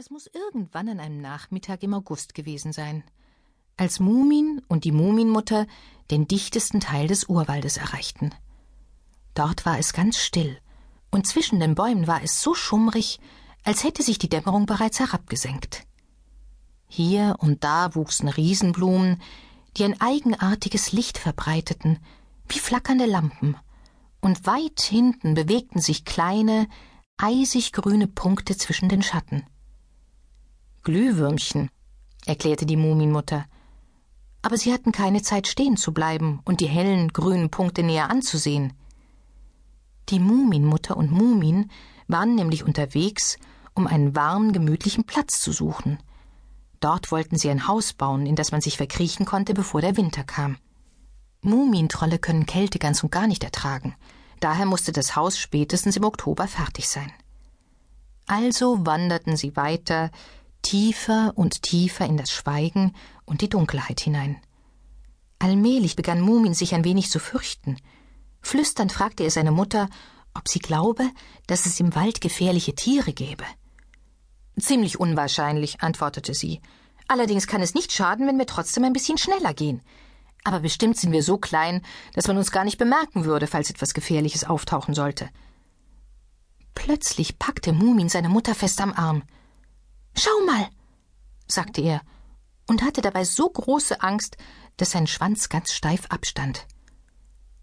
Es muss irgendwann an einem Nachmittag im August gewesen sein, als Mumin und die Muminmutter den dichtesten Teil des Urwaldes erreichten. Dort war es ganz still, und zwischen den Bäumen war es so schummrig, als hätte sich die Dämmerung bereits herabgesenkt. Hier und da wuchsen Riesenblumen, die ein eigenartiges Licht verbreiteten, wie flackernde Lampen, und weit hinten bewegten sich kleine, eisig grüne Punkte zwischen den Schatten. Glühwürmchen, erklärte die Muminmutter. Aber sie hatten keine Zeit stehen zu bleiben und die hellen grünen Punkte näher anzusehen. Die Muminmutter und Mumin waren nämlich unterwegs, um einen warmen, gemütlichen Platz zu suchen. Dort wollten sie ein Haus bauen, in das man sich verkriechen konnte, bevor der Winter kam. Mumintrolle können Kälte ganz und gar nicht ertragen. Daher musste das Haus spätestens im Oktober fertig sein. Also wanderten sie weiter, tiefer und tiefer in das Schweigen und die Dunkelheit hinein. Allmählich begann Mumin sich ein wenig zu fürchten. Flüsternd fragte er seine Mutter, ob sie glaube, dass es im Wald gefährliche Tiere gäbe. Ziemlich unwahrscheinlich, antwortete sie. Allerdings kann es nicht schaden, wenn wir trotzdem ein bisschen schneller gehen. Aber bestimmt sind wir so klein, dass man uns gar nicht bemerken würde, falls etwas Gefährliches auftauchen sollte. Plötzlich packte Mumin seine Mutter fest am Arm. Schau mal, sagte er und hatte dabei so große Angst, dass sein Schwanz ganz steif abstand.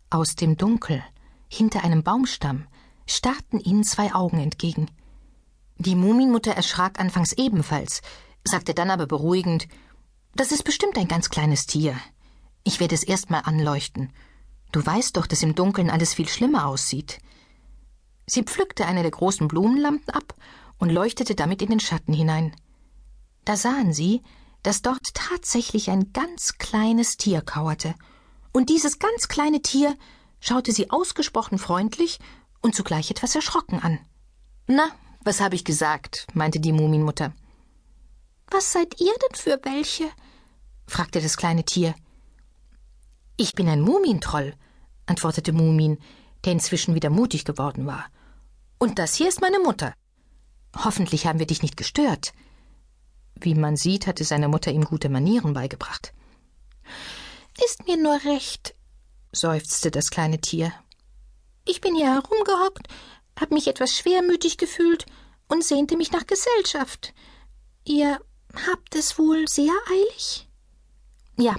Aus dem Dunkel, hinter einem Baumstamm, starrten ihnen zwei Augen entgegen. Die Muminmutter erschrak anfangs ebenfalls, sagte dann aber beruhigend Das ist bestimmt ein ganz kleines Tier. Ich werde es erst mal anleuchten. Du weißt doch, dass im Dunkeln alles viel schlimmer aussieht. Sie pflückte eine der großen Blumenlampen ab und leuchtete damit in den Schatten hinein. Da sahen sie, dass dort tatsächlich ein ganz kleines Tier kauerte, und dieses ganz kleine Tier schaute sie ausgesprochen freundlich und zugleich etwas erschrocken an. Na, was habe ich gesagt? meinte die Muminmutter. Was seid ihr denn für welche? fragte das kleine Tier. Ich bin ein Mumintroll, antwortete Mumin, der inzwischen wieder mutig geworden war. Und das hier ist meine Mutter. Hoffentlich haben wir dich nicht gestört. Wie man sieht, hatte seine Mutter ihm gute Manieren beigebracht. Ist mir nur recht, seufzte das kleine Tier. Ich bin hier herumgehockt, hab mich etwas schwermütig gefühlt und sehnte mich nach Gesellschaft. Ihr habt es wohl sehr eilig? Ja,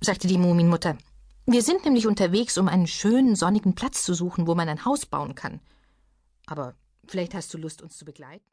sagte die Muminmutter. Wir sind nämlich unterwegs, um einen schönen, sonnigen Platz zu suchen, wo man ein Haus bauen kann. Aber vielleicht hast du Lust, uns zu begleiten?